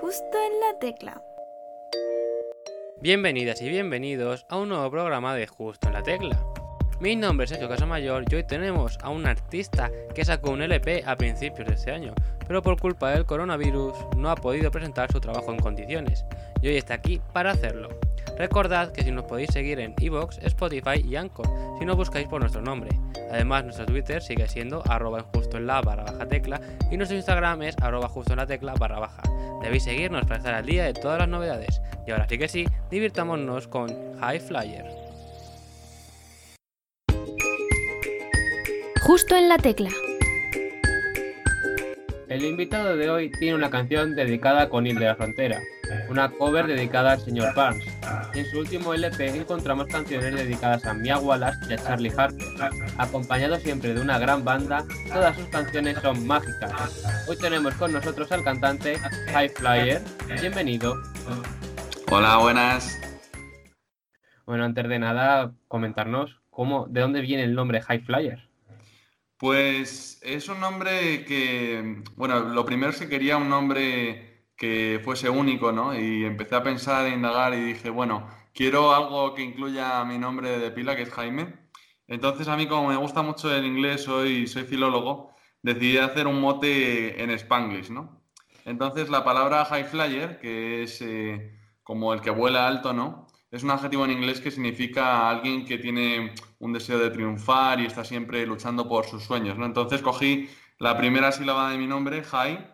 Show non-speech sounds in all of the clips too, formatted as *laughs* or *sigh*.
Justo en la tecla. Bienvenidas y bienvenidos a un nuevo programa de Justo en la Tecla. Mi nombre es Sergio Casamayor y hoy tenemos a un artista que sacó un LP a principios de este año, pero por culpa del coronavirus no ha podido presentar su trabajo en condiciones y hoy está aquí para hacerlo. Recordad que si nos podéis seguir en Evox, Spotify y Anchor, si no buscáis por nuestro nombre. Además, nuestro Twitter sigue siendo arroba justo en la barra baja tecla y nuestro Instagram es arroba justo en la tecla barra baja. Debéis seguirnos para estar al día de todas las novedades. Y ahora sí que sí, divirtámonos con High Flyer. Justo en la tecla. El invitado de hoy tiene una canción dedicada a Conil de la Frontera, una cover dedicada al señor Barnes. En su último LP encontramos canciones dedicadas a Mia Wallace y a Charlie Harper. Acompañado siempre de una gran banda, todas sus canciones son mágicas. Hoy tenemos con nosotros al cantante High Flyer. Bienvenido. Hola, buenas. Bueno, antes de nada, comentarnos cómo, de dónde viene el nombre High Flyer. Pues es un nombre que, bueno, lo primero que quería un nombre que fuese único, ¿no? Y empecé a pensar, a indagar y dije, bueno, quiero algo que incluya mi nombre de pila, que es Jaime. Entonces a mí como me gusta mucho el inglés, soy, soy filólogo, decidí hacer un mote en spanglish, ¿no? Entonces la palabra high flyer, que es eh, como el que vuela alto, ¿no? Es un adjetivo en inglés que significa alguien que tiene un deseo de triunfar y está siempre luchando por sus sueños, ¿no? Entonces cogí la primera sílaba de mi nombre, high,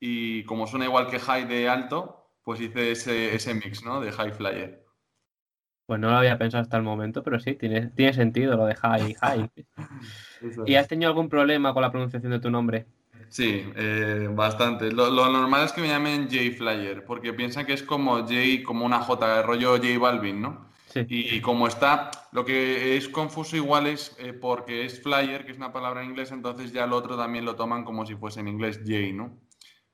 y como suena igual que high de alto, pues hice ese, ese mix, ¿no? De high flyer. Pues no lo había pensado hasta el momento, pero sí, tiene, tiene sentido lo de high, high. *laughs* ¿Y has tenido algún problema con la pronunciación de tu nombre? Sí, eh, bastante. Lo, lo, normal es que me llamen J Flyer, porque piensan que es como J, como una J, el rollo J Balvin, ¿no? Sí. Y, y, como está, lo que es confuso igual es eh, porque es flyer, que es una palabra en inglés, entonces ya lo otro también lo toman como si fuese en inglés J, ¿no?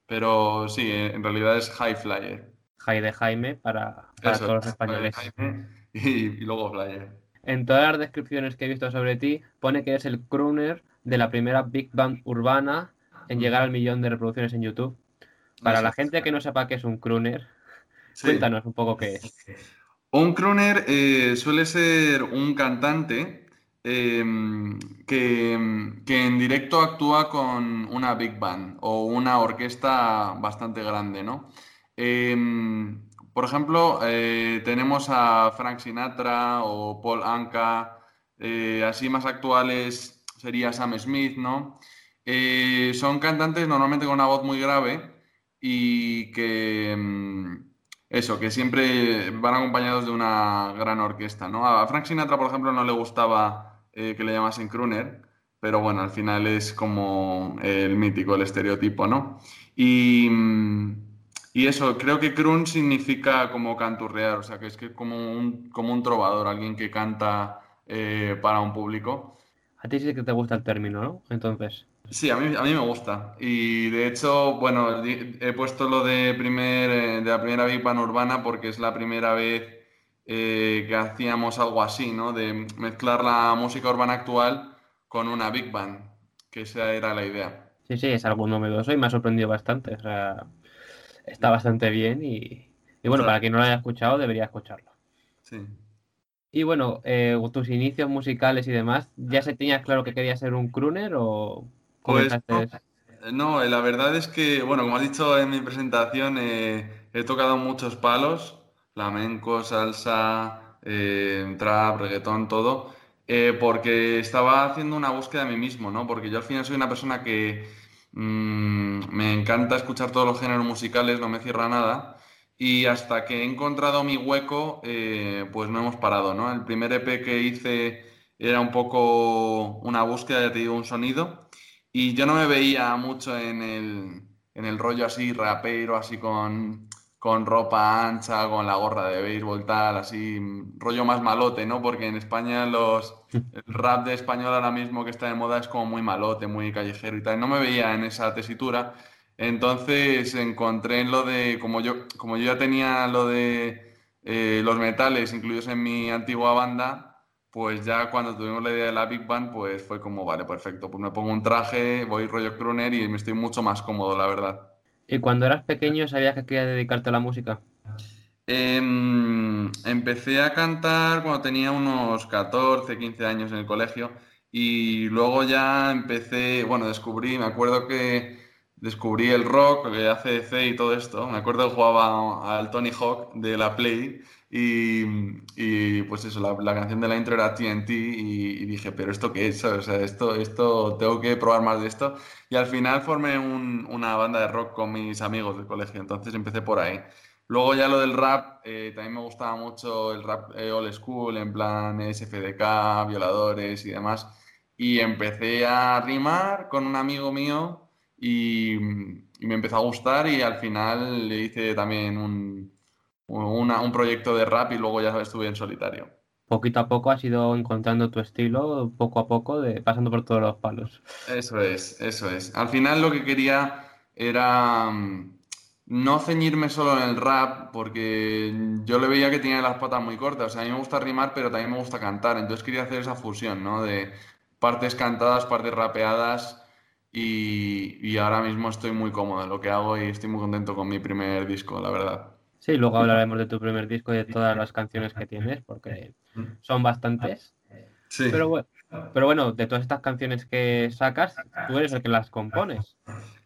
Pero sí, eh, en realidad es high flyer. High de Jaime para, para Eso, todos los españoles. Jaime y, y luego flyer. En todas las descripciones que he visto sobre ti, pone que es el crooner de la primera Big Band urbana en llegar al millón de reproducciones en YouTube. Para la gente que no sepa qué es un crooner, Sí. cuéntanos un poco qué es. Un crooner eh, suele ser un cantante eh, que, que en directo actúa con una big band o una orquesta bastante grande, ¿no? Eh, por ejemplo, eh, tenemos a Frank Sinatra o Paul Anka, eh, así más actuales sería Sam Smith, ¿no? Eh, son cantantes normalmente con una voz muy grave y que... mm, eso, que siempre van acompañados de una gran orquesta, ¿no? A Frank Sinatra, por ejemplo, no le gustaba eh, que le llamasen crooner, pero bueno, al final es como el mítico, el estereotipo, ¿no? Y, mm, y eso, creo que croon significa como canturrear, o sea, que es que como un, como un trovador, alguien que canta eh, para un público. A ti sí que te gusta el término, ¿no? Entonces, Sí, a mí, a mí me gusta. Y de hecho, bueno, he puesto lo de, primer, eh, de la primera Big Band urbana porque es la primera vez eh, que hacíamos algo así, ¿no? De mezclar la música urbana actual con una Big Band, que esa era la idea. sí, sí, es algo novedoso y me ha sorprendido bastante. O sea, está bastante bien y, y bueno, para quien no lo haya escuchado, debería escucharlo. Sí. Y bueno, eh, tus inicios musicales y demás, ¿ya se tenías claro que querías ser un crooner o Pues comenzaste? No, eh, la verdad es que, bueno, como has dicho en mi presentación, eh, he tocado muchos palos, flamenco, salsa, eh, trap, reggaetón, todo, eh, porque estaba haciendo una búsqueda de mí mismo, ¿no? Porque yo al final soy una persona que mm, me encanta escuchar todos los géneros musicales, no me cierra nada, y hasta que he encontrado mi hueco, eh, pues no hemos parado, ¿no? El primer EP que hice era un poco una búsqueda, ya te digo, un sonido. Y yo no me veía mucho en el, en el rollo así rapero, así con, con ropa ancha, con la gorra de béisbol, tal, así, rollo más malote, ¿no? Porque en España los, el rap de español ahora mismo que está de moda es como muy malote, muy callejero y tal. No me veía en esa tesitura. Entonces encontré en lo de, como yo, como yo ya tenía lo de eh, los metales incluidos en mi antigua banda, pues ya cuando tuvimos la idea de la Big Band, pues fue como, vale, perfecto, pues me pongo un traje, voy rollo crooner y me estoy mucho más cómodo, la verdad. ¿Y cuando eras pequeño sabías que querías dedicarte a la música? Em, empecé a cantar cuando tenía unos 14, 15 años en el colegio y luego ya empecé, bueno, descubrí, me acuerdo que descubrí el rock, el ACDC y todo esto. Me acuerdo que jugaba al Tony Hawk de la Play y, y pues eso, la, la, canción de la intro era TNT y, y, dije, pero ¿esto qué es? O sea, esto, esto, tengo que probar más de esto. Y al final formé un, una banda de rock con mis amigos del colegio, entonces empecé por ahí. Luego ya lo del rap, eh, también me gustaba mucho el rap eh, old school, en plan SFDK, violadores y demás. Y empecé a rimar con un amigo mío y, y me empezó a gustar y al final le hice también un, una, un proyecto de rap y luego ya estuve en solitario. Poquito a poco has ido encontrando tu estilo, poco a poco, de, pasando por todos los palos. Eso es, eso es. Al final lo que quería era no ceñirme solo en el rap, porque yo le veía que tenía las patas muy cortas. O sea, a mí me gusta rimar, pero también me gusta cantar. Entonces quería hacer esa fusión, ¿no? De partes cantadas, partes rapeadas. Y, y ahora mismo estoy muy cómodo en lo que hago y estoy muy contento con mi primer disco, la verdad. Sí, luego hablaremos de tu primer disco y de todas las canciones que tienes, porque son bastantes. Sí. Pero bueno, pero bueno, de todas estas canciones que sacas, tú eres el que las compones.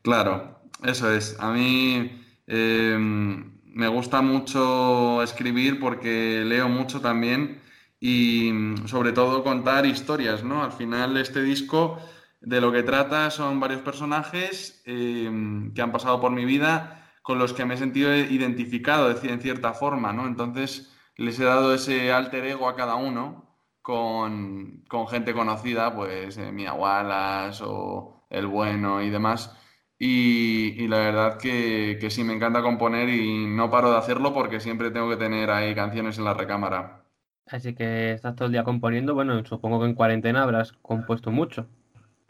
Claro, eso es. A mí eh, me gusta mucho escribir porque leo mucho también y sobre todo contar historias, ¿no? Al final este disco de lo que trata son varios personajes eh, que han pasado por mi vida con los que me he sentido identificado en cierta forma, ¿no? Entonces les he dado ese alter ego a cada uno con, con gente conocida, pues eh, Mia Wallace o El Bueno y demás. Y, y la verdad que, que, sí, me encanta componer y no paro de hacerlo porque siempre tengo que tener ahí canciones en la recámara. Así que estás todo el día componiendo. Bueno, supongo que en cuarentena habrás compuesto mucho.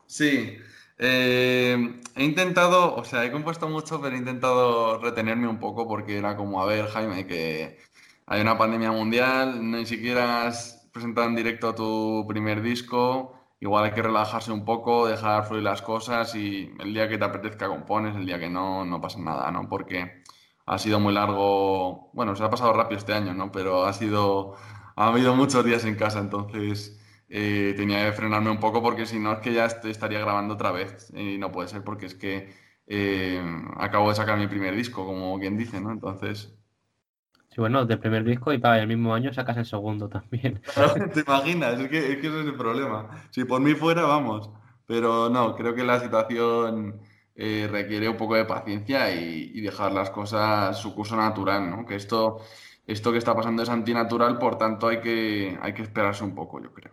Sí, eh, he intentado, o sea, he compuesto mucho, pero he intentado retenerme un poco porque era como, a ver, Jaime, que hay una pandemia mundial, ni siquiera has presentado en directo tu primer disco igual hay que relajarse un poco, dejar fluir las cosas y el día que te apetezca compones, el día que no, no pasa nada, ¿no? Porque ha sido muy largo, bueno, se ha pasado rápido este año, ¿no? Pero ha sido, ha habido muchos días en casa, entonces eh, tenía que frenarme un poco porque si no es que ya estaría grabando otra vez y no puede ser porque es que eh, acabo de sacar mi primer disco, como quien dice, ¿no? Entonces Sí, bueno, del primer disco y para el mismo año sacas el segundo también. *laughs* ¿Te imaginas? Es que, es que ese es el problema. Si por mí fuera, vamos. Pero no, creo que la situación eh, requiere un poco de paciencia y, y, dejar las cosas su curso natural, ¿no? Que esto, esto que está pasando es antinatural, por tanto hay que, hay que esperarse un poco, yo creo.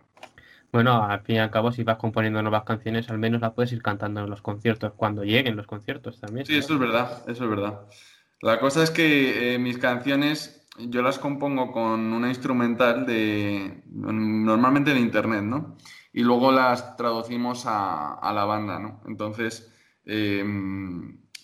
Bueno, al fin y al cabo, si vas componiendo nuevas canciones, al menos las puedes ir cantando en los conciertos, cuando lleguen los conciertos también. Sí, eso es verdad, eso es verdad. La cosa es que eh, mis canciones yo las compongo con una instrumental de normalmente de internet, ¿no? Y luego las traducimos a, a la banda, ¿no? Entonces, eh,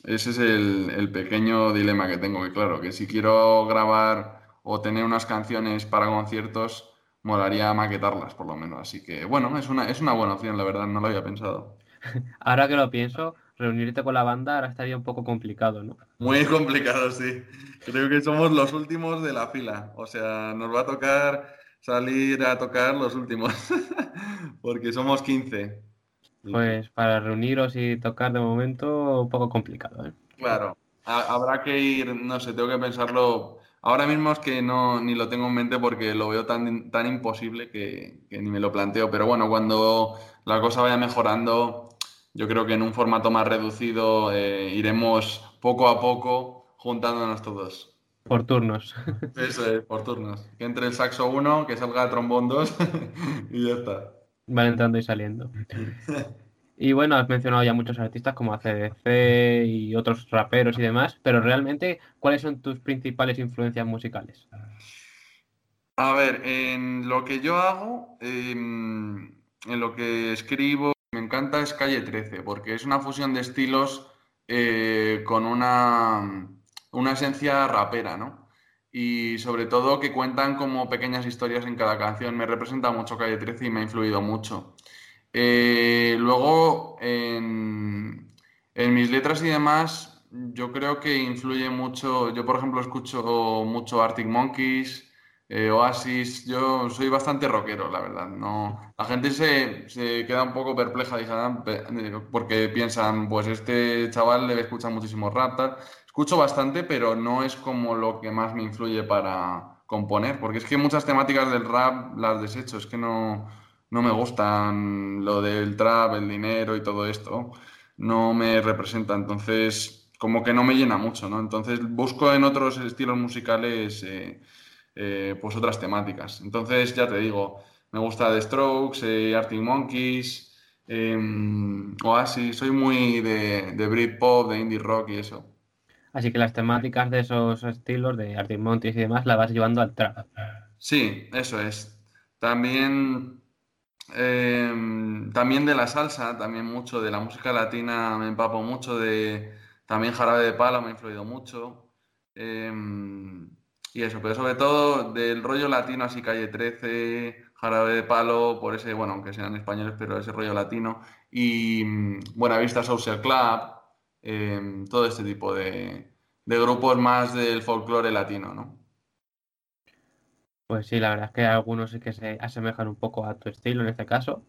ese es el, el, pequeño dilema que tengo, que claro, que si quiero grabar o tener unas canciones para conciertos, molaría maquetarlas por lo menos. Así que, bueno, es una, es una buena opción, la verdad, no lo había pensado. *laughs* Ahora que lo pienso, reunirte con la banda ahora estaría un poco complicado, ¿no? Muy complicado, sí. Creo que somos los últimos de la fila. O sea, nos va a tocar salir a tocar los últimos, *laughs* porque somos 15. Pues para reuniros y tocar de momento, un poco complicado, ¿eh? Claro. Habrá que ir, no sé, tengo que pensarlo. Ahora mismo es que no ni lo tengo en mente porque lo veo tan, tan imposible que, que ni me lo planteo. Pero bueno, cuando la cosa vaya mejorando, yo creo que en un formato más reducido eh, iremos poco a poco juntándonos todos. Por turnos. *laughs* Eso es, por turnos. Que entre el saxo 1, que salga el trombón 2 *laughs* y ya está. Van entrando y saliendo. *laughs* Y bueno, has mencionado ya muchos artistas como ACDC y otros raperos y demás, pero realmente, ¿cuáles son tus principales influencias musicales? A ver, en lo que yo hago, en lo que escribo, me encanta es Calle 13, porque es una fusión de estilos eh, con una, una esencia rapera, ¿no? Y sobre todo que cuentan como pequeñas historias en cada canción. Me representa mucho Calle 13 y me ha influido mucho. Eh, luego, en, mis letras y demás, yo creo que influye mucho. Yo, por ejemplo, escucho mucho Arctic Monkeys, eh, Oasis. Yo soy bastante rockero, la verdad. No, la gente se, queda un poco perpleja porque piensan, pues este chaval debe escuchar muchísimo rap. Tal. Escucho bastante, pero no es como lo que más me influye para componer, porque es que muchas temáticas del rap las desecho, es que no, no me gustan lo del trap, el dinero y todo esto no me representa, entonces como que no me llena mucho, ¿no? Entonces busco en otros estilos musicales eh, eh, pues otras temáticas. Entonces ya te digo, me gusta The Strokes, eh, Arctic Monkeys, em, Oasis, soy muy de, de Britpop, de indie rock y eso. Así que las temáticas de esos estilos, de Arctic Monkeys y demás, las vas llevando al trap. Sí, eso es. También Em, también de la salsa, también mucho de la música latina me empapo mucho, de también Jarabe de Palo me ha influido mucho. Em, y eso, pero sobre todo del rollo latino, así Calle 13, Jarabe de Palo, por ese, bueno, aunque sean españoles, pero ese rollo latino. Y mm, Buenavista Social Club, em, todo este tipo de, de grupos más del folclore latino, ¿no? Pues sí, la verdad es que algunos sí que se asemejan un poco a tu estilo en este caso.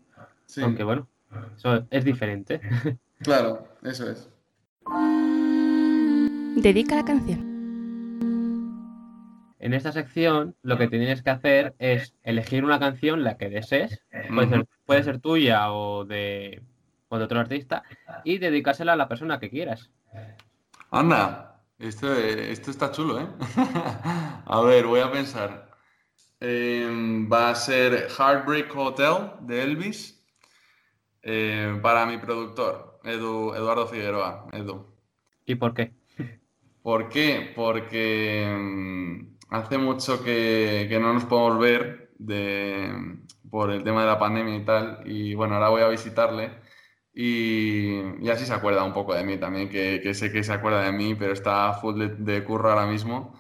Aunque bueno, eso es diferente. *laughs* Claro, eso es. Dedica la canción. En esta sección lo que tienes que hacer es elegir una canción, la que desees, puede ser, tuya o de, o de otro artista, y dedicársela a la persona que quieras. Anda, esto, esto está chulo, ¿eh? *laughs* a ver, voy a pensar. Em, va a ser Heartbreak Hotel de Elvis eh, para mi productor, Edu, Eduardo Figueroa. Edu. ¿Y por qué? ¿Por qué? Porque em, hace mucho que, no nos podemos ver de, por el tema de la pandemia y tal. Y bueno, ahora voy a visitarle. Y, así se acuerda un poco de mí también, que, sé que se acuerda de mí, pero está full de, de curro ahora mismo.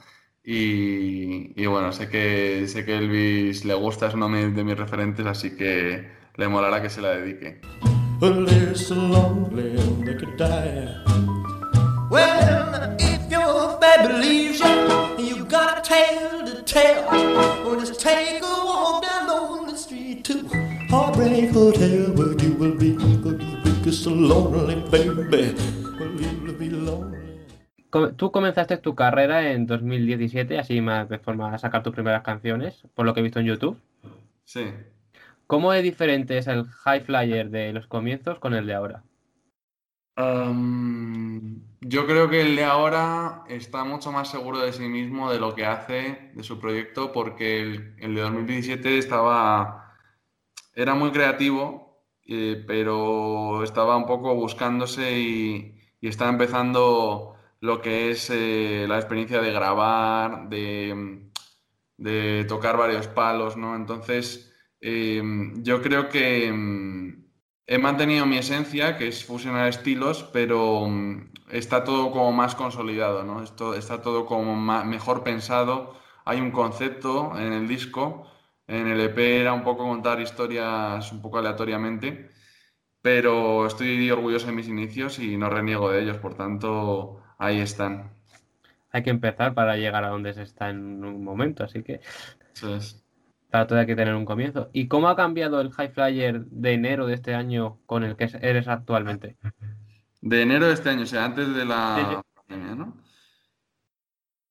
Y, bueno, sé que, sé que Elvis le gusta, es uno de mis referentes, así que le molará que se la dedique. Tú comenzaste tu carrera en 2017, así más de forma a sacar tus primeras canciones, por lo que he visto en YouTube. Sí. ¿Cómo es diferente es el High Flyer de los comienzos con el de ahora? yo creo que el de ahora está mucho más seguro de sí mismo, de lo que hace, de su proyecto, porque el, de 2017 estaba. Era muy creativo, eh, pero estaba un poco buscándose y, y estaba empezando lo que es eh, la experiencia de grabar, de, tocar varios palos, ¿no? Entonces, em, yo creo que em, he mantenido mi esencia, que es fusionar estilos, pero em, está todo como más consolidado, ¿no? Esto, está todo como mejor pensado. Hay un concepto en el disco. En el EP era un poco contar historias un poco aleatoriamente, pero estoy orgulloso de mis inicios y no reniego de ellos. Por tanto, ahí están. Hay que empezar para llegar a donde se está en un momento, así que Eso es. para todo hay que tener un comienzo. ¿Y cómo ha cambiado el High Flyer de enero de este año con el que eres actualmente? De enero de este año, o sea, antes de la pandemia, ¿no?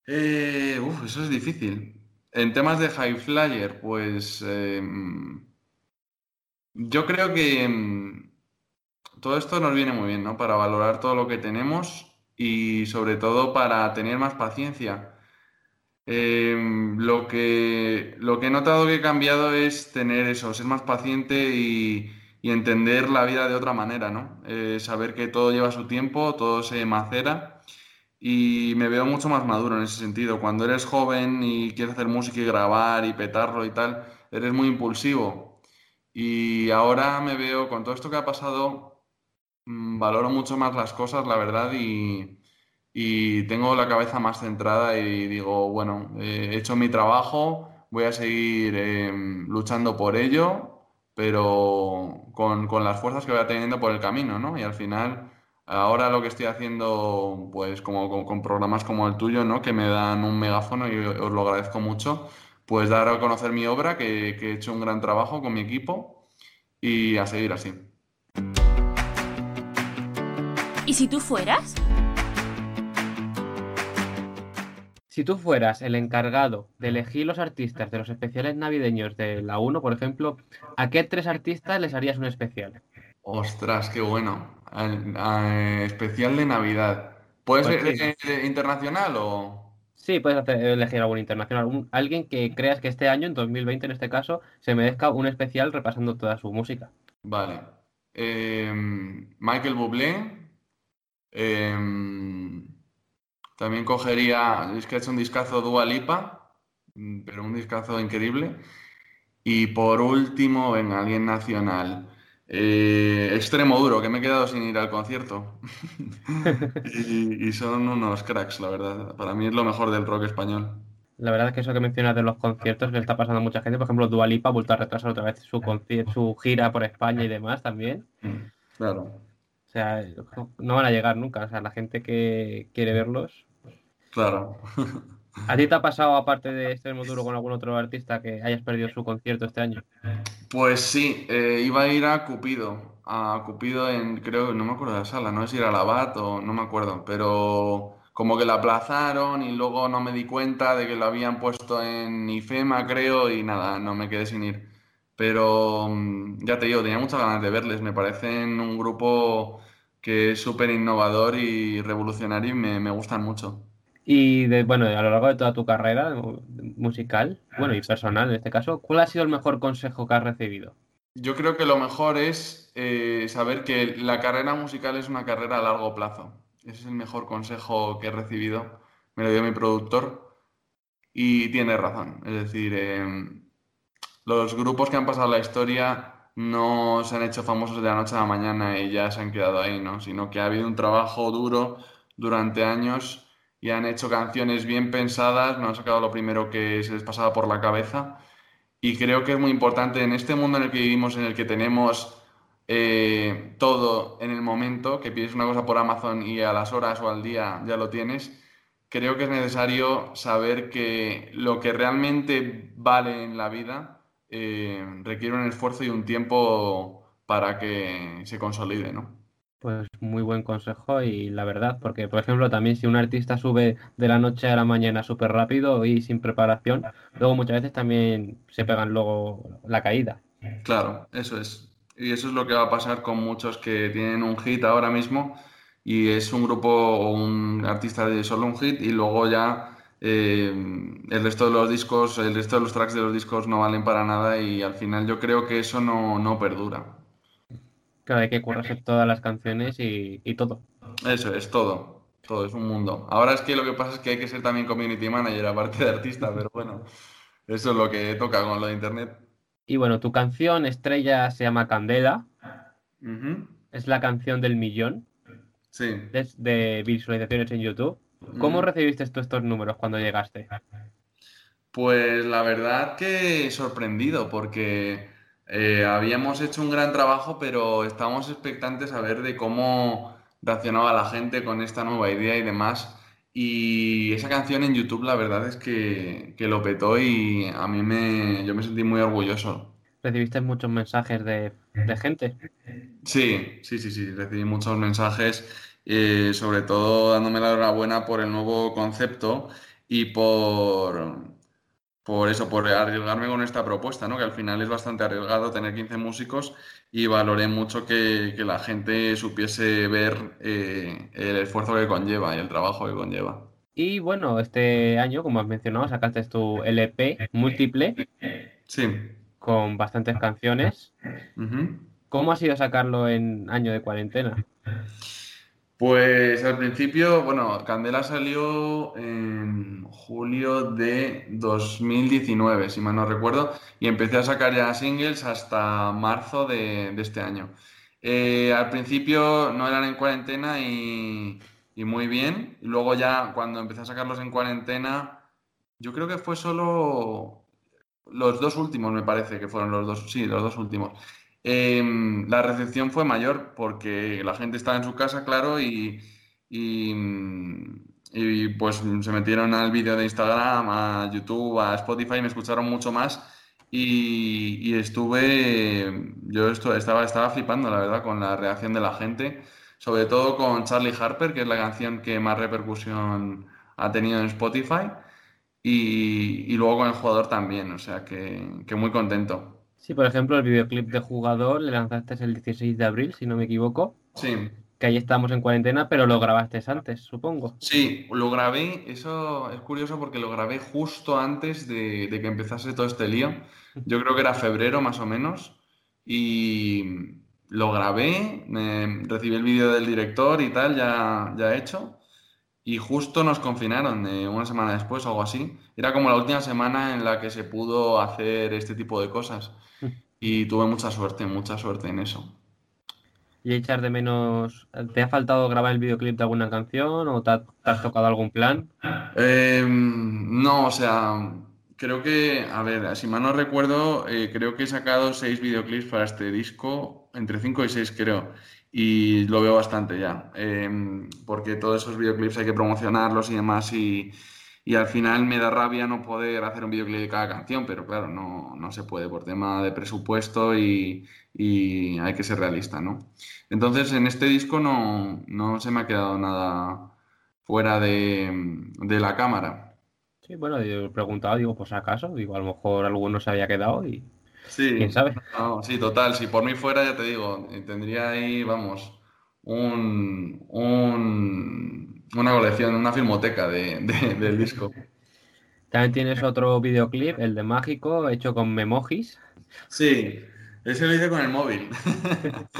Eh, uf, eso es difícil. En temas de High Flyer, pues em, yo creo que em, todo esto nos viene muy bien, ¿no? Para valorar todo lo que tenemos y sobre todo para tener más paciencia. Em, lo que, lo que he notado que he cambiado es tener eso, ser más paciente y, entender la vida de otra manera, ¿no? Eh, saber que todo lleva su tiempo, todo se macera y me veo mucho más maduro en ese sentido. Cuando eres joven y quieres hacer música y grabar y petarlo y tal, eres muy impulsivo. Y ahora me veo, con todo esto que ha pasado, valoro mucho más las cosas, la verdad, y, tengo la cabeza más centrada y digo, bueno, he hecho mi trabajo, voy a seguir em, luchando por ello, pero con, las fuerzas que voy teniendo por el camino, ¿no? Y al final Ahora lo que estoy haciendo, pues como con, con programas como el tuyo, ¿no? Que me dan un megáfono y os lo agradezco mucho, pues dar a conocer mi obra, que, que he hecho un gran trabajo con mi equipo y a seguir así. ¿Y si tú fueras? Si tú fueras el encargado de elegir los artistas de los especiales navideños de la 1, por ejemplo, ¿a qué tres artistas les harías un especial? Ostras, qué bueno. Al- especial de Navidad. ¿Puede Pues ser sí. eh, eh, internacional o...? Sí, puedes hacer- elegir algún internacional, un- alguien que creas que este año, en 2020 en este caso, se merezca un especial repasando toda su música. Vale. Em, Michael Bublé. Em, también cogería, es que ha hecho un discazo Dua Lipa, mm, pero un discazo increíble. Y por último, venga, alguien nacional. Eh, Extremo Duro, que me he quedado sin ir al concierto. *laughs* Y, y son unos cracks, la verdad. Para mí es lo mejor del rock español. La verdad es que eso que mencionas de los conciertos que le está pasando a mucha gente, por ejemplo, Dua Lipa ha vuelto a retrasar otra vez su, su gira por España y demás también. Mm, Claro. Sea, no van a llegar nunca. O sea, la gente que quiere verlos. Claro. ¿A ti te ha pasado, *laughs* aparte de Extremo Duro, con algún otro artista que hayas perdido su concierto este año? Pues sí, eh, iba a ir a Cupido, a Cupido en, creo, no me acuerdo de la sala, no sé si era la BAT o no me acuerdo, pero como que la aplazaron y luego no me di cuenta de que lo habían puesto en IFEMA, creo, y nada, no me quedé sin ir. Pero mm, ya te digo, tenía muchas ganas de verles, me parecen un grupo que es súper innovador y revolucionario y me, me gustan mucho. Y de, bueno, a lo largo de toda tu carrera mu- musical, bueno, y personal en este caso, ¿cuál ha sido el mejor consejo que has recibido? Yo creo que lo mejor es eh, saber que la carrera musical es una carrera a largo plazo. Ese es el mejor consejo que he recibido. Me lo dio mi productor y tiene razón. Es decir, em, los grupos que han pasado la historia no se han hecho famosos de la noche a la mañana y ya se han quedado ahí, ¿no? Sino que ha habido un trabajo duro durante años y han hecho canciones bien pensadas, no han sacado lo primero que se les pasaba por la cabeza. Y creo que es muy importante en este mundo en el que vivimos, en el que tenemos eh, todo en el momento, que pides una cosa por Amazon y a las horas o al día ya lo tienes, creo que es necesario saber que lo que realmente vale en la vida eh, requiere un esfuerzo y un tiempo para que se consolide, ¿no? Pues muy buen consejo y la verdad, porque por ejemplo también si un artista sube de la noche a la mañana súper rápido y sin preparación, luego muchas veces también se pegan luego la caída. Claro, eso es. Y eso es lo que va a pasar con muchos que tienen un hit ahora mismo y es un grupo o un artista de solo un hit y luego ya eh, el resto de los discos, el resto de los tracks de los discos no valen para nada y al final yo creo que eso no, no perdura. Claro, hay que currarse todas las canciones y, y todo. Eso es todo, todo es un mundo. Ahora es que lo que pasa es que hay que ser también community manager aparte de artista, pero bueno, eso es lo que toca con lo de internet. Y bueno, tu canción estrella se llama Candela, es la canción del millón Sí. de, de visualizaciones en YouTube. ¿Cómo Ujú. recibiste tú estos números cuando llegaste? Pues la verdad que sorprendido porque eh, habíamos hecho un gran trabajo, pero estábamos expectantes a ver de cómo reaccionaba la gente con esta nueva idea y demás. Y esa canción en YouTube la verdad es que, que lo petó y a mí me, yo me sentí muy orgulloso. ¿Recibiste muchos mensajes de, de gente? Sí, sí, sí, sí, recibí muchos mensajes, eh, sobre todo dándome la enhorabuena por el nuevo concepto y por, por eso, por arriesgarme con esta propuesta, ¿no? Que al final es bastante arriesgado tener 15 músicos y valoré mucho que, que la gente supiese ver eh, el esfuerzo que conlleva y el trabajo que conlleva. Y bueno, este año, como has mencionado, sacaste tu LP múltiple Sí. con bastantes canciones. ¿Cómo ha sido sacarlo en año de cuarentena? Pues al principio, bueno, Candela salió en julio de 2019, si mal no recuerdo, y empecé a sacar ya singles hasta marzo de, este año. Eh, al principio no eran en cuarentena y, y muy bien, y luego ya cuando empecé a sacarlos en cuarentena, yo creo que fue solo los dos últimos, me parece que fueron los dos, sí, los dos últimos. Em, la recepción fue mayor porque la gente estaba en su casa, claro, y, y, y, pues se metieron al vídeo de Instagram, a YouTube, a Spotify, me escucharon mucho más y, y estuve, yo estaba, estaba flipando, la verdad, con la reacción de la gente, sobre todo con Charlie Harper, que es la canción que más repercusión ha tenido en Spotify, y, y luego con el jugador también, o sea que muy contento. Sí, por ejemplo, el videoclip de jugador le lanzaste el 16 de abril, si no me equivoco, Sí, que ahí estamos en cuarentena, pero lo grabaste antes, supongo. sí, lo grabé, eso es curioso porque lo grabé justo antes de, de que empezase todo este lío. Yo creo que era febrero más o menos. Y lo grabé, recibí el vídeo del director y tal, ya, ya hecho. Y justo nos confinaron eh, una semana después o algo así. Era como la última semana en la que se pudo hacer este tipo de cosas. Y tuve mucha suerte, mucha suerte en eso. ¿Y echar de menos, te ha faltado grabar el videoclip de alguna canción o te, ha- te has tocado algún plan? Eh, no, o sea, creo que, a ver, si mal no recuerdo, eh, creo que he sacado seis videoclips para este disco, entre cinco y seis creo, y lo veo bastante ya, eh, porque todos esos videoclips hay que promocionarlos y demás, y, y al final me da rabia no poder hacer un videoclip de cada canción, pero claro, no, no se puede por tema de presupuesto y, y hay que ser realista, ¿no? Entonces, en este disco no, no se me ha quedado nada fuera de, de la cámara. Sí, bueno, yo he preguntado, digo, pues acaso, digo, a lo mejor alguno se había quedado y Sí, quién sabe. no, sí, total. Si por mí fuera, ya te digo, eh, tendría ahí, vamos, un, un- una colección, una filmoteca de, de- del disco. También tienes otro videoclip, el de Mágico, hecho con memojis. Sí, ese lo hice con el móvil. *laughs*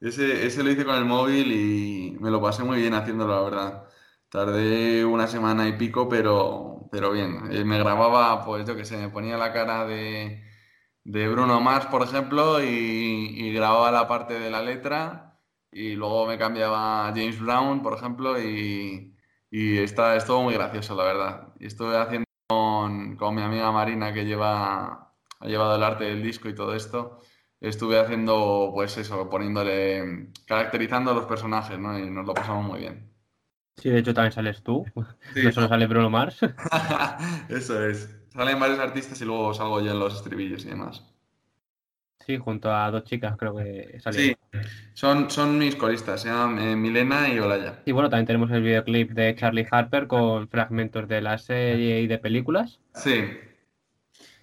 Ese, ese lo hice con el móvil y me lo pasé muy bien haciéndolo, la verdad. Tardé una semana y pico, pero, pero bien. Eh, me grababa, pues yo que sé, me ponía la cara de, de Bruno Mars, por ejemplo, y, y grababa la parte de la letra y luego me cambiaba a James Brown, por ejemplo, y, y está, estuvo muy gracioso, la verdad. Y estuve haciendo con, con mi amiga Marina, que lleva, ha llevado el arte del disco y todo esto. Estuve haciendo, pues eso, poniéndole, caracterizando a los personajes, ¿no? Y nos lo pasamos muy bien. Sí, de hecho también sales tú, Sí, no solo sale Bruno Mars. *laughs* Eso es. Salen varios artistas y luego salgo yo en los estribillos y demás. Sí, junto a dos chicas creo que sale. Sí, son, son mis coristas, se llaman eh, Milena y Olaya. Y bueno, también tenemos el videoclip de Charlie Harper con fragmentos de la serie y de películas. Sí,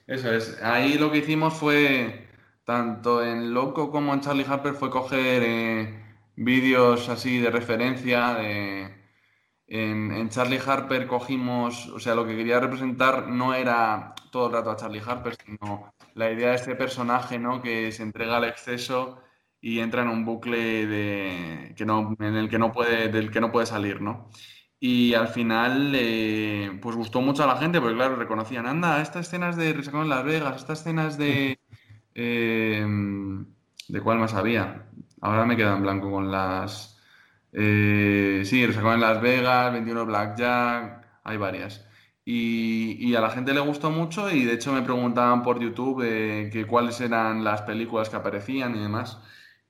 eso es. Ahí lo que hicimos fue, tanto en Loco como en Charlie Harper, fue coger eh, vídeos así de referencia. de- en, en Charlie Harper cogimos, o sea, lo que quería representar no era todo el rato a Charlie Harper, sino la idea de este personaje, ¿no? Que se entrega al exceso y entra en un bucle de, que no, en el que no puede, del que no puede salir, ¿no? Y al final, eh, pues gustó mucho a la gente, porque claro, reconocían, anda, estas escenas de Resacón en Las Vegas, estas escenas de... eh, ¿de cuál más había? Ahora me queda en blanco con las... eh, sí, Resacón en Las Vegas, 21 Blackjack, hay varias. Y, y a la gente le gustó mucho y de hecho me preguntaban por YouTube eh, que cuáles eran las películas que aparecían y demás.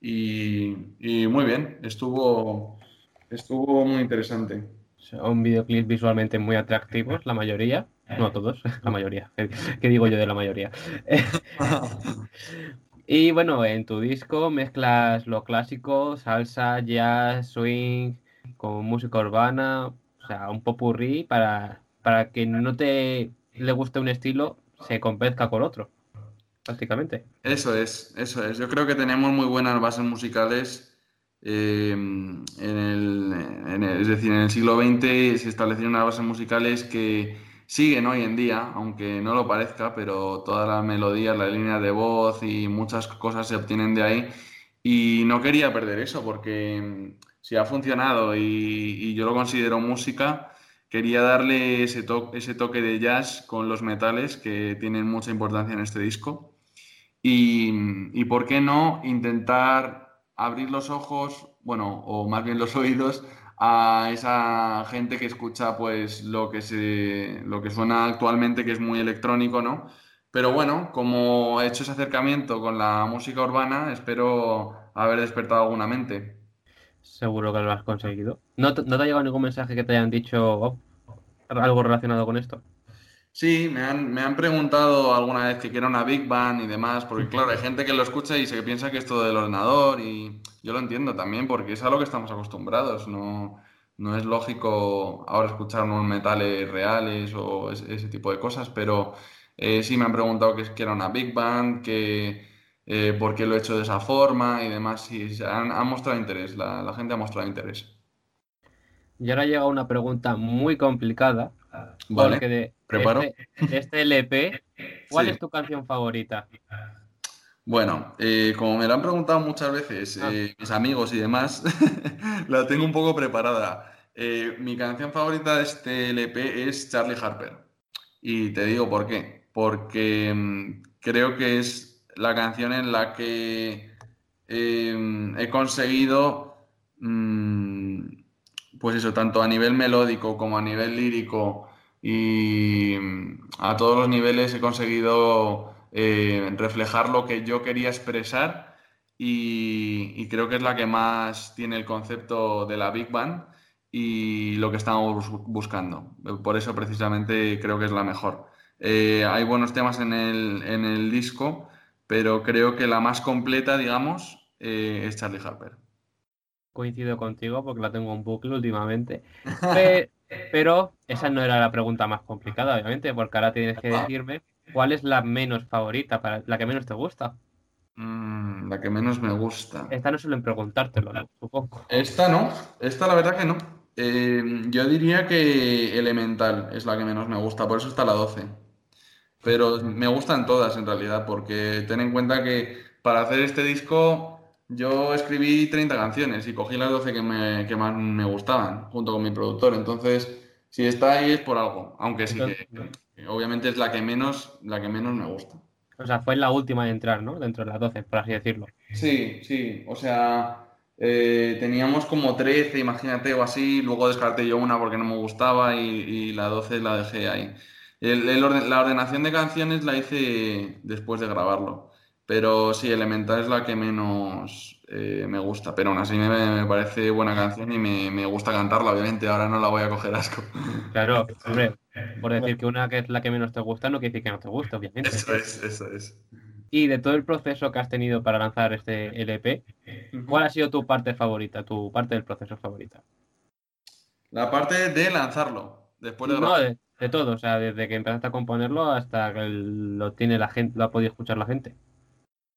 Y, y muy bien, estuvo, estuvo muy interesante. Son videoclips visualmente muy atractivos, la mayoría. No todos, *laughs* la mayoría. ¿Qué, qué digo yo de la mayoría? *laughs* Y bueno, en tu disco mezclas lo clásico, salsa, jazz, swing, con música urbana, o sea, un popurrí para, para que no te le guste un estilo, se compezca con otro, prácticamente. Eso es, eso es. Yo creo que tenemos muy buenas bases musicales. eh, en el, en el- es decir, en el siglo XX se establecieron unas bases musicales que siguen hoy en día, aunque no lo parezca, pero todas las melodías, las líneas de voz y muchas cosas se obtienen de ahí. Y no quería perder eso, porque mm, si ha funcionado y, yo lo considero música, quería darle ese, ese toque de jazz con los metales que tienen mucha importancia en este disco. Y, y por qué no intentar abrir los ojos, bueno, o más bien los oídos, a esa gente que escucha pues lo que se, lo que suena actualmente, que es muy electrónico, ¿no? Pero bueno, como he hecho ese acercamiento con la música urbana, espero haber despertado alguna mente. Seguro que lo has conseguido. ¿No te, no te ha llegado ningún mensaje que te hayan dicho oh, algo relacionado con esto? Sí, me han, me han preguntado alguna vez que quiera una Big Bang y demás, porque claro, hay gente que lo escucha y se piensa que es todo del ordenador y yo lo entiendo también porque es a lo que estamos acostumbrados, no, no es lógico ahora escuchar unos metales reales o ese, ese tipo de cosas, pero eh, sí me han preguntado que, que era una Big Bang, que eh, por qué lo he hecho de esa forma y demás, sí, han, han mostrado interés, la, la gente ha mostrado interés. Y ahora llega una pregunta muy complicada, Vale, porque de preparo. este, de este LP, ¿cuál Sí. es tu canción favorita? Bueno, eh, como me lo han preguntado muchas veces Ah. eh, mis amigos y demás, *laughs* la tengo un poco preparada. Eh, mi canción favorita de este LP es Charlie Harper. Y te digo por qué. Porque mm, creo que es la canción en la que eh, he conseguido, mm, pues eso, tanto a nivel melódico como a nivel lírico y mm, a todos los niveles he conseguido eh, reflejar lo que yo quería expresar y, y creo que es la que más tiene el concepto de la Big Bang y lo que estamos bus- buscando. Por eso precisamente creo que es la mejor. Eh, hay buenos temas en el, en el disco, pero creo que la más completa, digamos, eh, es Charlie Harper. Coincido contigo porque la tengo en bucle últimamente. Pe- *laughs* Pero esa no era la pregunta más complicada, obviamente, porque ahora tienes que decirme cuál es la menos favorita, para, la que menos te gusta. Mm, la que menos me gusta. Esta no suelen preguntártelo, ¿no? supongo. Esta no, esta la verdad que no. Eh, yo diría que Elemental es la que menos me gusta, por eso está la 12. Pero me gustan todas en realidad, porque ten en cuenta que para hacer este disco yo escribí 30 canciones y cogí las 12 que, me, que más me gustaban, junto con mi productor. Entonces, si está ahí es por algo, aunque sí que, que obviamente es la que menos, la que menos me gusta. O sea, fue la última de entrar, ¿no? Dentro de las 12, por así decirlo. Sí, sí, o sea, eh, teníamos como 13, imagínate, o así, luego descarté yo una porque no me gustaba y, y la 12 la dejé ahí. El- el orden- la ordenación de canciones la hice después de grabarlo, pero sí, Elemental es la que menos eh, me gusta, pero aún así me, me parece buena canción y me, me gusta cantarla, obviamente, ahora no la voy a coger asco. Claro, *laughs* hombre, por decir que una que es la que menos te gusta no quiere decir que no te guste, obviamente. Eso es, eso es. Y de todo el proceso que has tenido para lanzar este LP, ¿cuál ha sido tu parte favorita, tu parte del proceso favorita? La parte de lanzarlo, después de No, de todo, o sea, desde que empezaste a componerlo hasta que lo tiene la gente, lo ha podido escuchar la gente.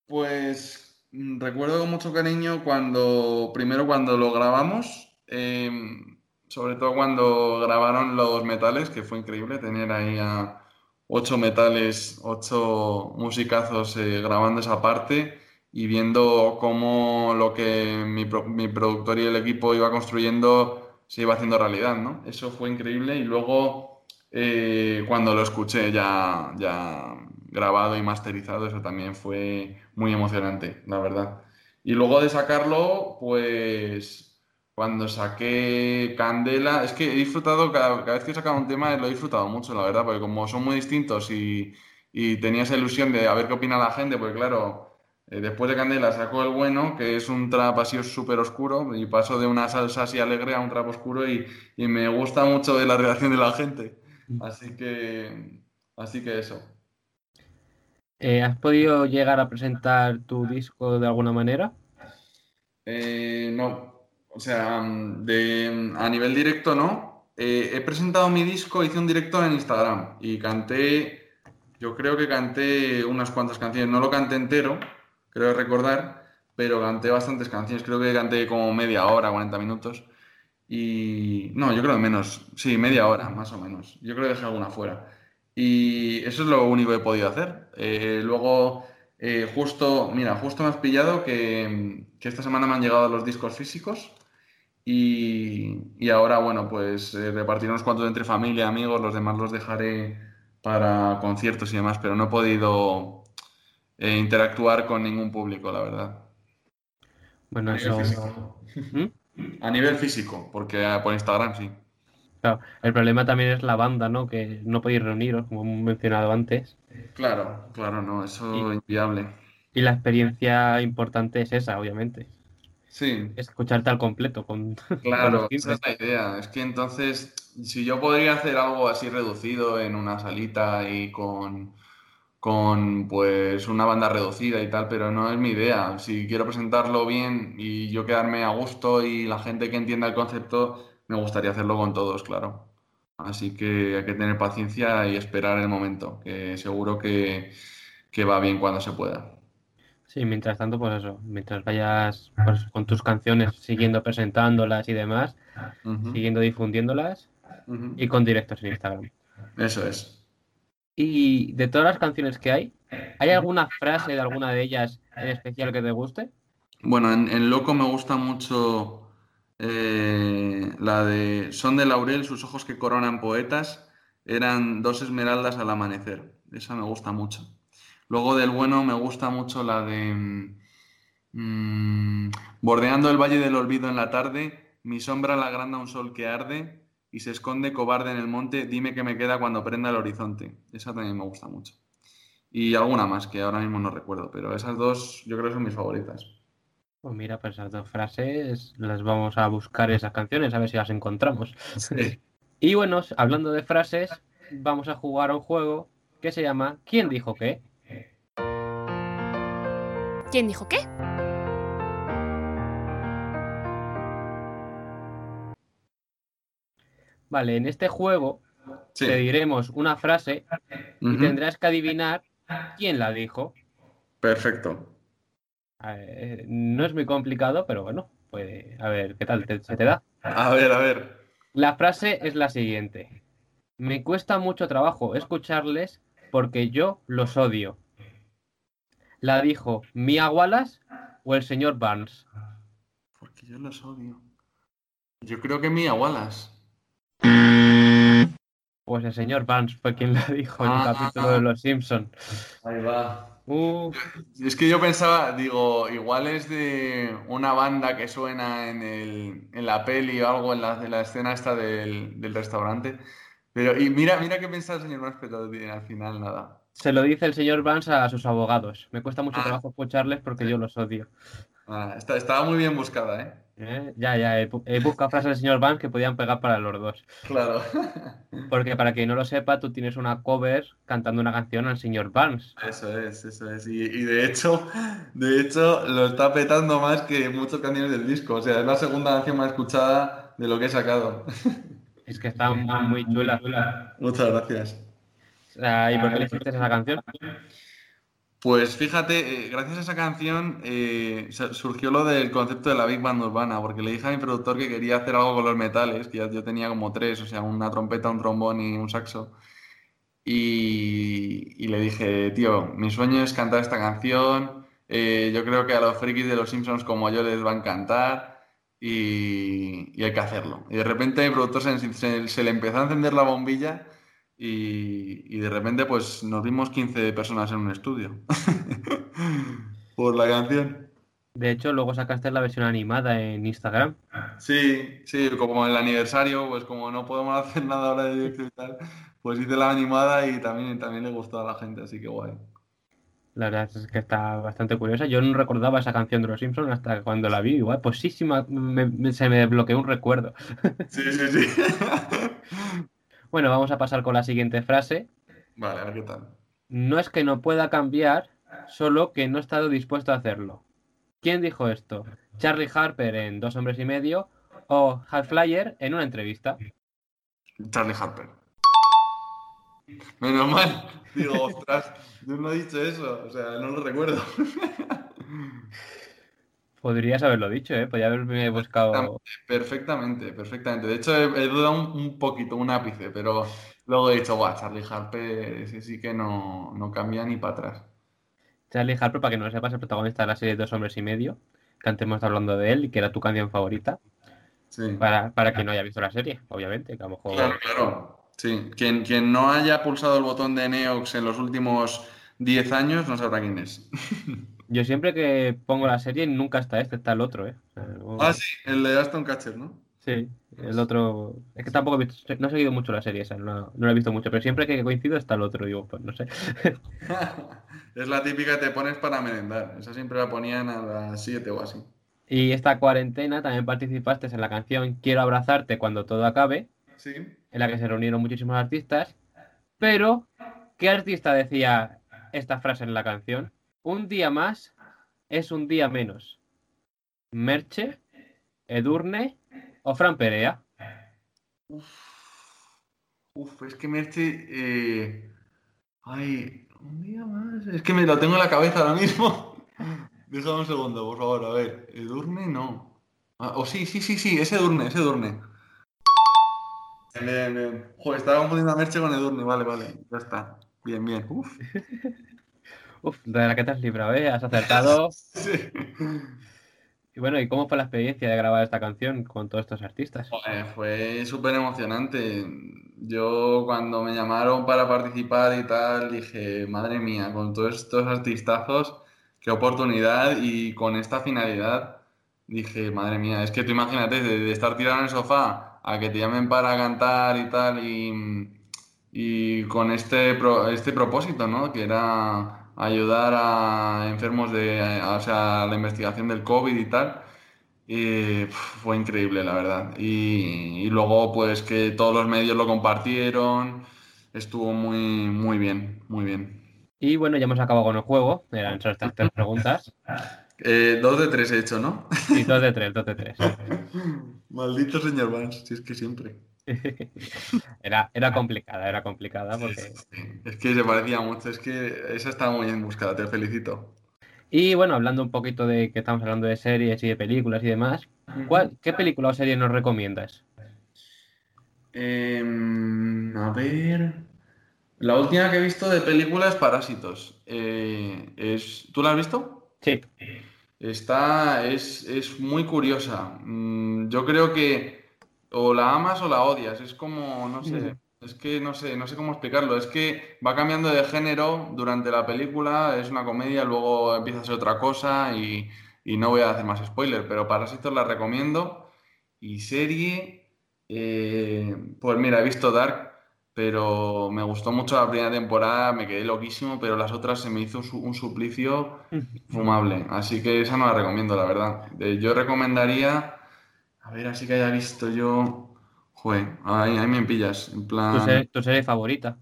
Pues mm, recuerdo con mucho cariño cuando, primero cuando lo grabamos, em, sobre todo cuando grabaron los metales, que fue increíble tener ahí a ocho metales, ocho musicazos eh, grabando esa parte y viendo cómo lo que mi, mi productor y el equipo iba construyendo se iba haciendo realidad, ¿no? Eso fue increíble y luego eh, cuando lo escuché ya, ya grabado y masterizado, eso también fue muy emocionante, la verdad. Y luego de sacarlo, pues cuando saqué Candela, es que he disfrutado, cada, cada vez que he sacado un tema lo he disfrutado mucho, la verdad, porque como son muy distintos y, y tenía esa ilusión de a ver qué opina la gente, porque claro, eh, después de Candela sacó El Bueno, que es un trap así súper oscuro, y paso de una salsa así alegre a un trap oscuro y, y me gusta mucho de la reacción de la gente. Así que, así que eso. Eh, ¿has podido llegar a presentar tu disco de alguna manera? Eh, no, o sea, mm, de, a nivel directo no. Eh, he presentado mi disco, hice un directo en Instagram y canté, yo creo que canté unas cuantas canciones, no lo canté entero, creo recordar, pero canté bastantes canciones, creo que canté como media hora, 40 minutos. Y no, yo creo menos, sí, media hora, más o menos. Yo creo que dejé alguna fuera. Y eso es lo único que he podido hacer. Eh, luego, eh, justo, mira, justo me has pillado que, que esta semana me han llegado los discos físicos y, y ahora, bueno, pues eh, repartiré unos cuantos entre familia, amigos, los demás los dejaré para conciertos y demás, pero no he podido eh, interactuar con ningún público, la verdad. Bueno, A nivel eso. físico. ¿Mm? A nivel físico, porque ah, por Instagram sí. Claro, el problema también es la banda, ¿no? Que no podéis reuniros, como hemos mencionado antes. Claro, claro, no, eso es inviable. Y la experiencia importante es esa, obviamente. Sí, Es escucharte al completo con, *laughs* claro, esa es la idea. Es que entonces, si yo podría hacer algo así reducido en una salita y con, con pues una banda reducida y tal, pero no es mi idea. Si quiero presentarlo bien y yo quedarme a gusto y la gente que entienda el concepto, me gustaría hacerlo con todos, claro. Así que hay que tener paciencia y esperar el momento, que seguro que, que va bien cuando se pueda. Sí, mientras tanto, pues eso, mientras vayas pues, con tus canciones siguiendo presentándolas y demás, siguiendo difundiéndolas y con directos en Instagram. Eso es. Y de todas las canciones que hay, ¿hay alguna frase de alguna de ellas en especial que te guste? Bueno, en, en Loco me gusta mucho eh, la de Son de laurel, sus ojos que coronan poetas, eran dos esmeraldas al amanecer. Esa me gusta mucho. Luego del bueno me gusta mucho la de mm, mm, Bordeando el valle del olvido en la tarde, mi sombra la agranda un sol que arde y se esconde cobarde en el monte, dime qué me queda cuando prenda el horizonte. Esa también me gusta mucho. Y alguna más que ahora mismo no recuerdo, pero esas dos yo creo que son mis favoritas. Pues mira, pues esas dos frases las vamos a buscar esas canciones, a ver si las encontramos. Sí. Y bueno, hablando de frases, vamos a jugar a un juego que se llama ¿Quién dijo qué? ¿Quién dijo qué? Vale, en este juego Sí. te diremos una frase y tendrás que adivinar quién la dijo. Perfecto. Eh, no es muy complicado, pero bueno, puede. A ver, ¿qué tal te- se te da? A ver, a ver. La frase es la siguiente. Me cuesta mucho trabajo escucharles porque yo los odio. ¿La dijo Mia Wallace o el señor Barnes? Porque yo los odio. Yo creo que Mia Wallace. Pues el señor Barnes fue quien la dijo en un Ah. capítulo de Los Simpson. Ahí va. Es que yo pensaba, digo, igual es de una banda que suena en, el, en la peli o algo, en la, en la escena esta del, del restaurante. Pero, y mira, mira qué piensa el señor Barnes, pero al final nada. se lo dice el señor Barnes a sus abogados. Me cuesta mucho Ah. trabajo escucharles porque yo los odio. Ah, está- estaba muy bien buscada, ¿eh? ¿Eh? Ya, ya, he, bu- he buscado frases del señor Barnes que podían pegar para los dos. Claro. *laughs* Porque para quien no lo sepa, tú tienes una cover cantando una canción al señor Barnes. Eso es, eso es. Y, y de hecho, de hecho, lo está petando más que muchas canciones del disco. O sea, es la segunda canción más escuchada de lo que he sacado. *laughs* Es que está muy, muy chula. Muchas gracias. ¿Y por qué le hiciste esa canción? Pues fíjate, eh, gracias a esa canción eh, su- surgió lo del concepto de la Big Band urbana, porque le dije a mi productor que quería hacer algo con los metales, que yo tenía como tres, o sea, una trompeta, un trombón y un saxo. Y, le dije, tío, mi sueño es cantar esta canción, eh, yo creo que a los frikis de los Simpsons como yo les va a encantar y, hay que hacerlo. Y de repente mi productor se le empezó a encender la bombilla y, y de repente pues nos vimos 15 personas en un estudio *laughs* por la canción. De hecho, luego sacaste la versión animada en Instagram. Sí, sí, como el aniversario, pues como no podemos *laughs* hacer nada ahora de directo y tal, pues hice la animada y también, también le gustó a la gente, así que guay. La verdad es que está bastante curiosa. Yo no recordaba esa canción de Los Simpsons hasta cuando la vi. Igual, pues sí, sí, me- me- me- se me desbloqueó un recuerdo. Sí, sí, sí. *laughs* Bueno, vamos a pasar con la siguiente frase. Vale, a ver qué tal. No es que no pueda cambiar, solo que no he estado dispuesto a hacerlo. ¿Quién dijo esto? ¿Charlie Harper en Dos Hombres y Medio o Hal Flyer en una entrevista? Charlie Harper. Menos mal. Digo, ostras, yo no he dicho eso, o sea, no lo recuerdo. Podrías haberlo dicho, ¿eh? Podría haberme buscado... Perfectamente, perfectamente. De hecho, he, he dudado un, un poquito, un ápice, pero luego he dicho, guau, Charlie Harper, ese sí que no, no cambia ni para atrás. Charlie Harper, para que no lo sepas, el protagonista de la serie Dos Hombres y Medio, que antes hemos estado hablando de él y que era tu canción favorita, Sí. para, para quien no haya visto la serie, obviamente, que a lo mejor... Claro, claro. Sí, quien, quien no haya pulsado el botón de Neox en los últimos 10 años no sabrá quién es. *laughs* Yo siempre que pongo la serie nunca está este, está el otro, ¿eh? O sea, no- Ah, sí, el de Aston Catcher, ¿no? Sí, el otro. Es que tampoco he visto, no he seguido mucho la serie esa, no, no la he visto mucho, pero siempre que coincido está el otro, digo, pues no sé. *laughs* es la típica que te pones para merendar. Esa siempre la ponían a las 7 o así. Y esta cuarentena también participaste en la canción Quiero abrazarte cuando todo acabe, Sí. en la que se reunieron muchísimos artistas. Pero, ¿qué artista decía esta frase en la canción? Un día más es un día menos. Merche, Edurne o Fran Perea. Uf, es que Merche. eh, Ay, un día más. Es que me lo tengo en la cabeza ahora mismo. *laughs* Déjame un segundo, por favor, a ver. Edurne no. Ah, o sí, sí, sí, sí, ese Edurne, ese Edurne. Joder, estaba confundiendo a Merche con Edurne, vale, vale. Ya está. Bien, bien. Uf. *laughs* Uf, de la que te has librado, ¿eh? Has acertado. *laughs* Sí. Y bueno, ¿y cómo fue la experiencia de grabar esta canción con todos estos artistas? Fue súper emocionante. Yo cuando me llamaron para participar y tal, dije, madre mía, con todos estos artistazos, qué oportunidad y con esta finalidad, dije, madre mía, es que tú imagínate, de, de estar tirado en el sofá a que te llamen para cantar y tal, y, y con este, pro- este propósito, ¿no? Que era ayudar a enfermos de, o sea, la investigación del COVID y tal. Y fue increíble, la verdad. Y, y luego, pues que todos los medios lo compartieron. Estuvo muy, muy bien, muy bien. Y bueno, ya hemos acabado con el juego. Eran solo estas tres preguntas. *laughs* Eh, dos de tres he hecho, ¿no? Y dos de tres, dos de tres. *laughs* Maldito señor Vance, si es que siempre. *laughs* Era, era complicada, era complicada porque... Es que se parecía mucho, es que esa está muy bien buscada, te felicito. Y bueno, hablando un poquito de que estamos hablando de series y de películas y demás, ¿cuál, ¿qué película o serie nos recomiendas? Em, a ver. La última que he visto de película es Parásitos. Eh, es... ¿Tú la has visto? Sí, Está, es, es muy curiosa. Mm, Yo creo que o la amas o la odias. Es como, no sé, es que no sé, no sé cómo explicarlo. Es que va cambiando de género durante la película. Es una comedia, luego empieza a ser otra cosa y, y no voy a hacer más spoiler, pero Parásitos la recomiendo. Y serie, eh, pues mira, he visto Dark, pero me gustó mucho la primera temporada, me quedé loquísimo, pero las otras se me hizo un suplicio fumable. Así que esa no la recomiendo, la verdad. Eh, yo recomendaría, a ver, así que haya visto yo, joder, ahí, ahí me pillas, en tu, plan... serie, tu serie favorita.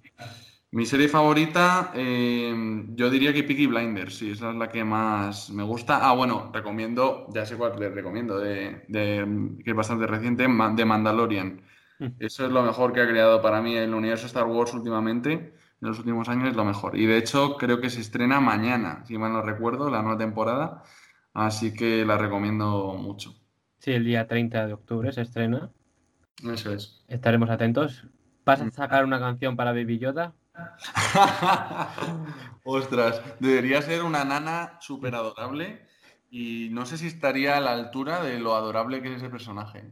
Mi serie favorita, eh, yo diría que Peaky Blinders, sí, esa es la que más me gusta. Ah, bueno, recomiendo, ya sé cuál les recomiendo, de, de- que es bastante reciente, de Mandalorian. Mm. Eso es lo mejor que ha creado para mí el universo Star Wars últimamente, en los últimos años es lo mejor. Y de hecho creo que se estrena mañana, si mal no recuerdo, la nueva temporada, así que la recomiendo mucho. Sí, el día 30 de octubre se estrena. Eso es. Estaremos atentos. ¿Vas a sacar una canción para Baby Yoda? *laughs* Ostras, debería ser una nana súper adorable y no sé si estaría a la altura de lo adorable que es ese personaje.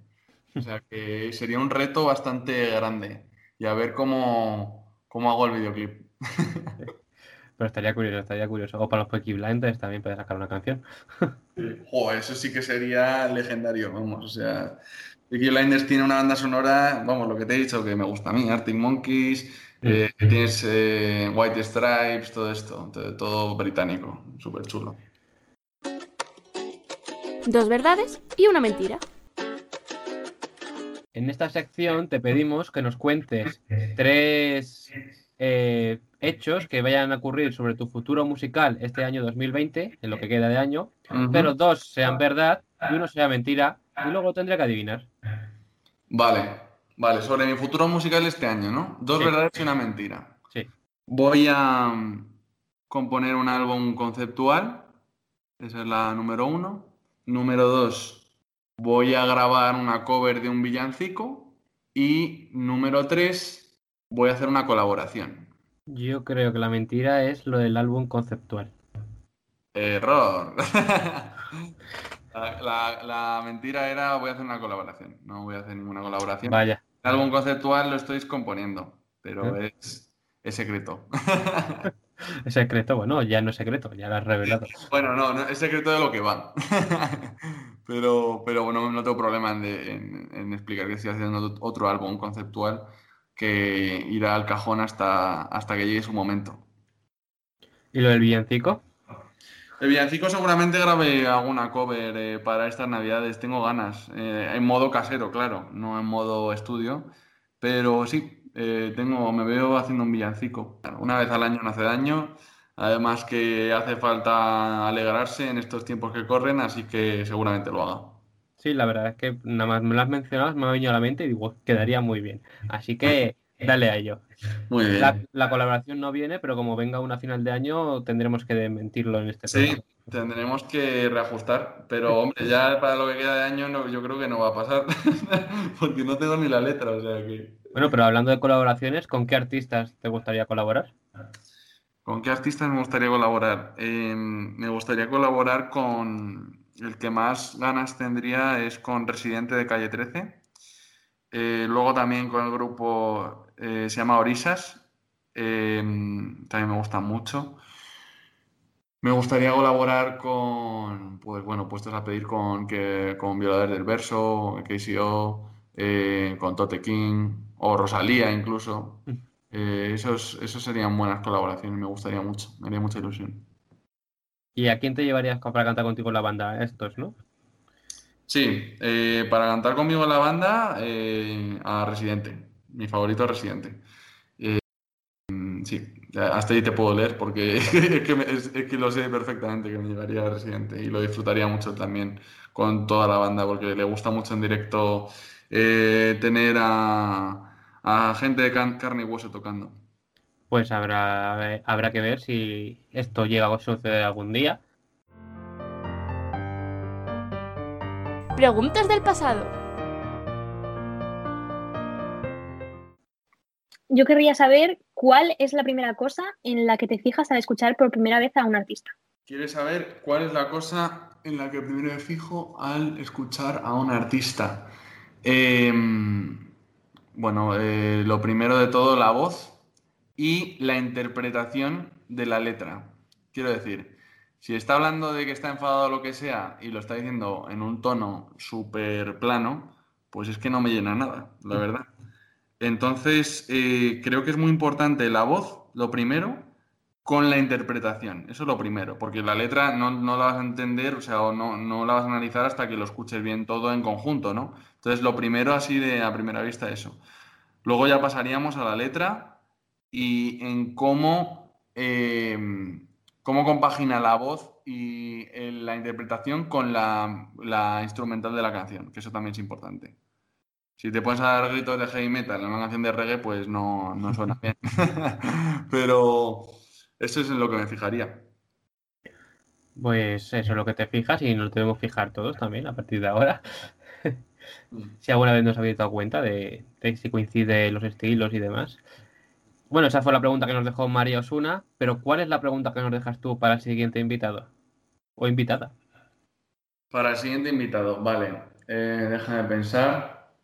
O sea que sería un reto bastante grande y a ver cómo, cómo hago el videoclip. *laughs* Pero estaría curioso, estaría curioso. O para los Peaky Blinders también puedes sacar una canción. Joder, eso sí que sería legendario, vamos. O sea, Peaky Blinders tiene una banda sonora, vamos, lo que te he dicho que me gusta a mí, Arctic Monkeys, eh, tienes eh, White Stripes, todo esto, todo, todo británico, súper chulo. Dos verdades y una mentira. En esta sección te pedimos que nos cuentes tres eh, hechos que vayan a ocurrir sobre tu futuro musical este año 2020, en lo que queda de año, pero dos sean verdad y uno sea mentira, y luego tendré que adivinar. Vale, vale, sobre mi futuro musical este año, ¿no? Dos Sí. verdades y una mentira. Sí. Voy a mm, componer un álbum conceptual, esa es la número uno. Número dos, voy a grabar una cover de un villancico. Y número tres, voy a hacer una colaboración. Yo creo que la mentira es lo del álbum conceptual. Error. *laughs* La, la- la mentira era voy a hacer una colaboración. No voy a hacer ninguna colaboración. Vaya, El álbum conceptual lo estoy componiendo, pero ¿Eh? es, es secreto. *laughs* es secreto, bueno, ya no es secreto, ya lo has revelado. Bueno, no, no, es secreto de lo que va. *laughs* Pero, pero bueno, no tengo problema en, de- en- en explicar que estoy haciendo otro álbum conceptual que irá al cajón hasta, hasta que llegue su momento. ¿Y lo del villancico? El villancico seguramente grabé alguna cover eh, para estas navidades, tengo ganas. Eh, en modo casero, claro, no en modo estudio. Pero sí, eh, tengo, me veo haciendo un villancico. Una vez al año no hace daño. Además que hace falta alegrarse en estos tiempos que corren, así que seguramente lo haga. Sí, la verdad es que nada más me lo has mencionado, me ha venido a la mente y digo, quedaría muy bien. Así que *laughs* dale a ello. Muy bien. La, la colaboración no viene, pero como venga una final de año, tendremos que desmentirlo en este Sí, programa. tendremos que reajustar, pero hombre, ya para lo que queda de año no, yo creo que no va a pasar, *laughs* porque no tengo ni la letra, o sea que... Bueno, pero hablando de colaboraciones, ¿con qué artistas te gustaría colaborar? ¿Con qué artistas me gustaría colaborar? Eh, me gustaría colaborar con... El que más ganas tendría es con Residente de Calle 13. Eh, luego también con el grupo, eh, se llama Orisas, eh, también me gusta mucho. Me gustaría colaborar con, pues bueno, puestos a pedir con, que, con Violadores del Verso, KCO, con Tote King o Rosalía incluso. Eh, esos, esos serían buenas colaboraciones, me gustaría mucho, me haría mucha ilusión. ¿Y a quién te llevarías para cantar contigo en la banda? Estos, ¿no? Sí, eh, para cantar conmigo en la banda, eh, a Residente, mi favorito Residente. Eh, mm, sí, hasta ahí te puedo leer porque *laughs* es que, que lo sé perfectamente que me llevaría a Residente y lo disfrutaría mucho también con toda la banda porque le gusta mucho en directo tener a, gente de carne y hueso tocando. Pues habrá, habrá que ver si esto llega a suceder algún día. Preguntas del pasado. Yo querría saber cuál es la primera cosa en la que te fijas al escuchar por primera vez a un artista. ¿Quieres saber cuál es la cosa en la que primero me fijo al escuchar a un artista? Em, bueno, eh, lo primero de todo, la voz y la interpretación de la letra. Quiero decir, si está hablando de que está enfadado o lo que sea y lo está diciendo en un tono súper plano, pues es que no me llena nada, la verdad. Entonces, eh, creo que es muy importante la voz, lo primero, con la interpretación. Eso es lo primero, porque la letra no, no la vas a entender, o sea, o no, no la vas a analizar hasta que lo escuches bien todo en conjunto, ¿no? Entonces, lo primero así de a primera vista, eso. Luego ya pasaríamos a la letra y en cómo, eh, cómo compagina la voz y eh, la interpretación con la, la instrumental de la canción, que eso también es importante. Si te pones a dar gritos de heavy metal en una canción de reggae, pues no, no suena bien. *laughs* Pero eso es en lo que me fijaría. Pues eso es lo que te fijas y nos debemos fijar todos también a partir de ahora. *laughs* si alguna vez nos habéis dado cuenta de, de si coincide los estilos y demás. Bueno, esa fue la pregunta que nos dejó María Osuna, pero ¿cuál es la pregunta que nos dejas tú para el siguiente invitado? O invitada. Para el siguiente invitado, vale. Eh, déjame pensar.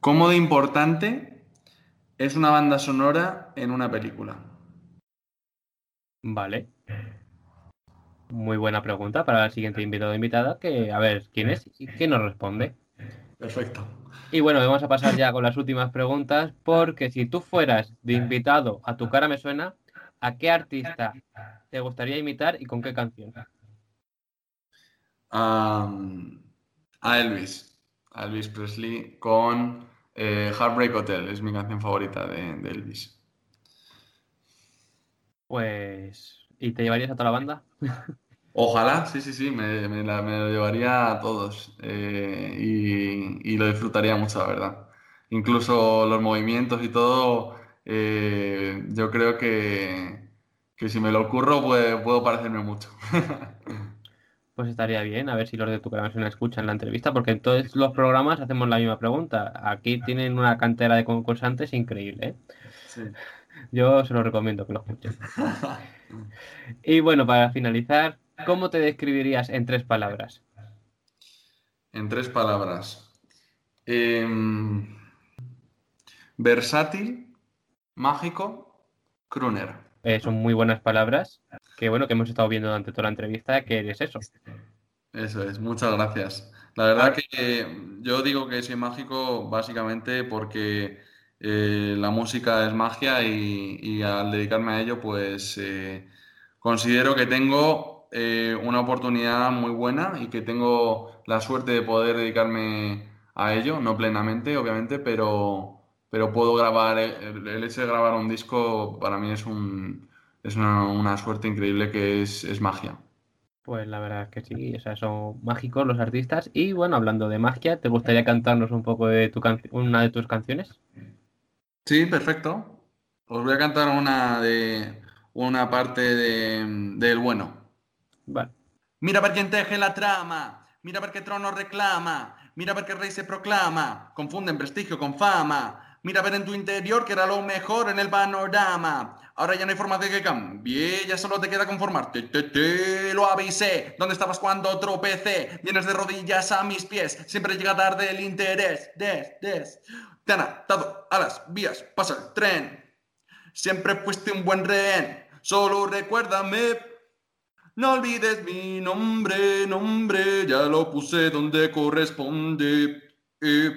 ¿Cómo de importante es una banda sonora en una película? Vale. Muy buena pregunta para el siguiente invitado o invitada, que a ver quién es y quién nos responde. Perfecto. Y bueno, vamos a pasar ya con las últimas preguntas, porque si tú fueras de invitado a Tu cara me suena, ¿a qué artista te gustaría imitar y con qué canción? A Elvis. A Elvis Presley con eh, Heartbreak Hotel. Es mi canción favorita de, de Elvis. Pues, ¿y te llevarías a toda la banda? *laughs* Ojalá, sí, sí, sí, me, me la- me lo llevaría a todos eh, y, y lo disfrutaría mucho, la verdad. Incluso los movimientos y todo, eh, yo creo que, que si me lo ocurro puedo parecerme mucho. *laughs* Pues estaría bien, a ver si los de Tu suena escuchan la entrevista, porque en todos los programas hacemos la misma pregunta. Aquí tienen una cantera de concursantes increíble, ¿eh? Sí. Yo se lo recomiendo que lo escuchen. *laughs* Y bueno, para finalizar, ¿cómo te describirías en tres palabras? En tres palabras. Em, versátil, mágico, crooner. Eh, son muy buenas palabras, que bueno, que hemos estado viendo durante toda la entrevista, que eres eso. Eso es, muchas gracias. La verdad que yo digo que soy mágico básicamente porque eh, la música es magia y, y al dedicarme a ello, pues eh, considero que tengo eh, una oportunidad muy buena y que tengo la suerte de poder dedicarme a ello, no plenamente, obviamente, pero, pero puedo grabar, el, el hecho de grabar un disco para mí es, un, es una, una suerte increíble que es, es magia. Pues la verdad es que sí, o sea, son mágicos los artistas. Y bueno, hablando de magia, ¿te gustaría cantarnos un poco de tu can- una de tus canciones? Sí, perfecto. Os voy a cantar una de una parte de, del bueno. Vale. Mira per quién teje la trama, mira per qué trono reclama, mira per qué rey se proclama, confunden prestigio con fama, mira ver en tu interior que era lo mejor en el panorama. Ahora ya no hay forma de que cambie, ya solo te queda conformarte. Te, te, lo avisé, ¿dónde estabas cuando tropecé? Vienes de rodillas a mis pies, siempre llega tarde el interés. Des, des. Te han atado a las vías, pasa el tren. Siempre fuiste un buen rehén, solo recuérdame. No olvides mi nombre, nombre, ya lo puse donde corresponde. eh.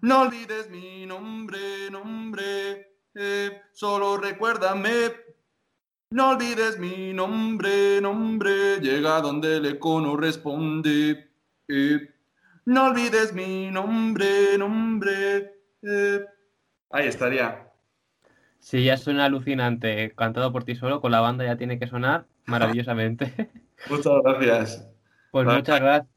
No olvides mi nombre, nombre, eh, solo recuérdame. No olvides mi nombre, nombre, llega donde le corresponde. eh. No olvides mi nombre, nombre. Ahí estaría. Si ya suena alucinante cantado por ti solo, con la banda ya tiene que sonar maravillosamente. *laughs* Muchas gracias. Pues muchas gracias.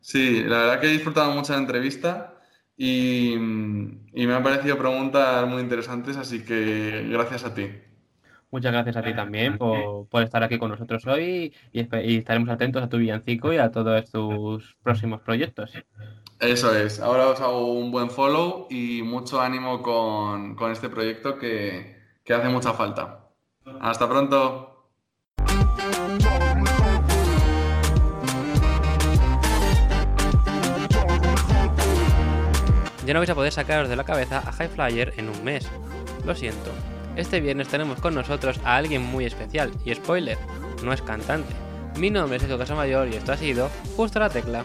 Sí, la verdad que he disfrutado mucho la entrevista y, y me han parecido preguntas muy interesantes, así que gracias a ti. Muchas gracias a ti también por, por estar aquí con nosotros hoy y, y estaremos atentos a tu villancico y a todos tus próximos proyectos. Eso es, ahora os hago un buen follow y mucho ánimo con, con este proyecto que, que hace mucha falta. Hasta pronto. Ya no vais a poder sacaros de la cabeza a High Flyer en un mes. Lo siento. Este viernes tenemos con nosotros a alguien muy especial, y spoiler, no es cantante. Mi nombre es Sergio Casamayor y esto ha sido Justo la Tecla.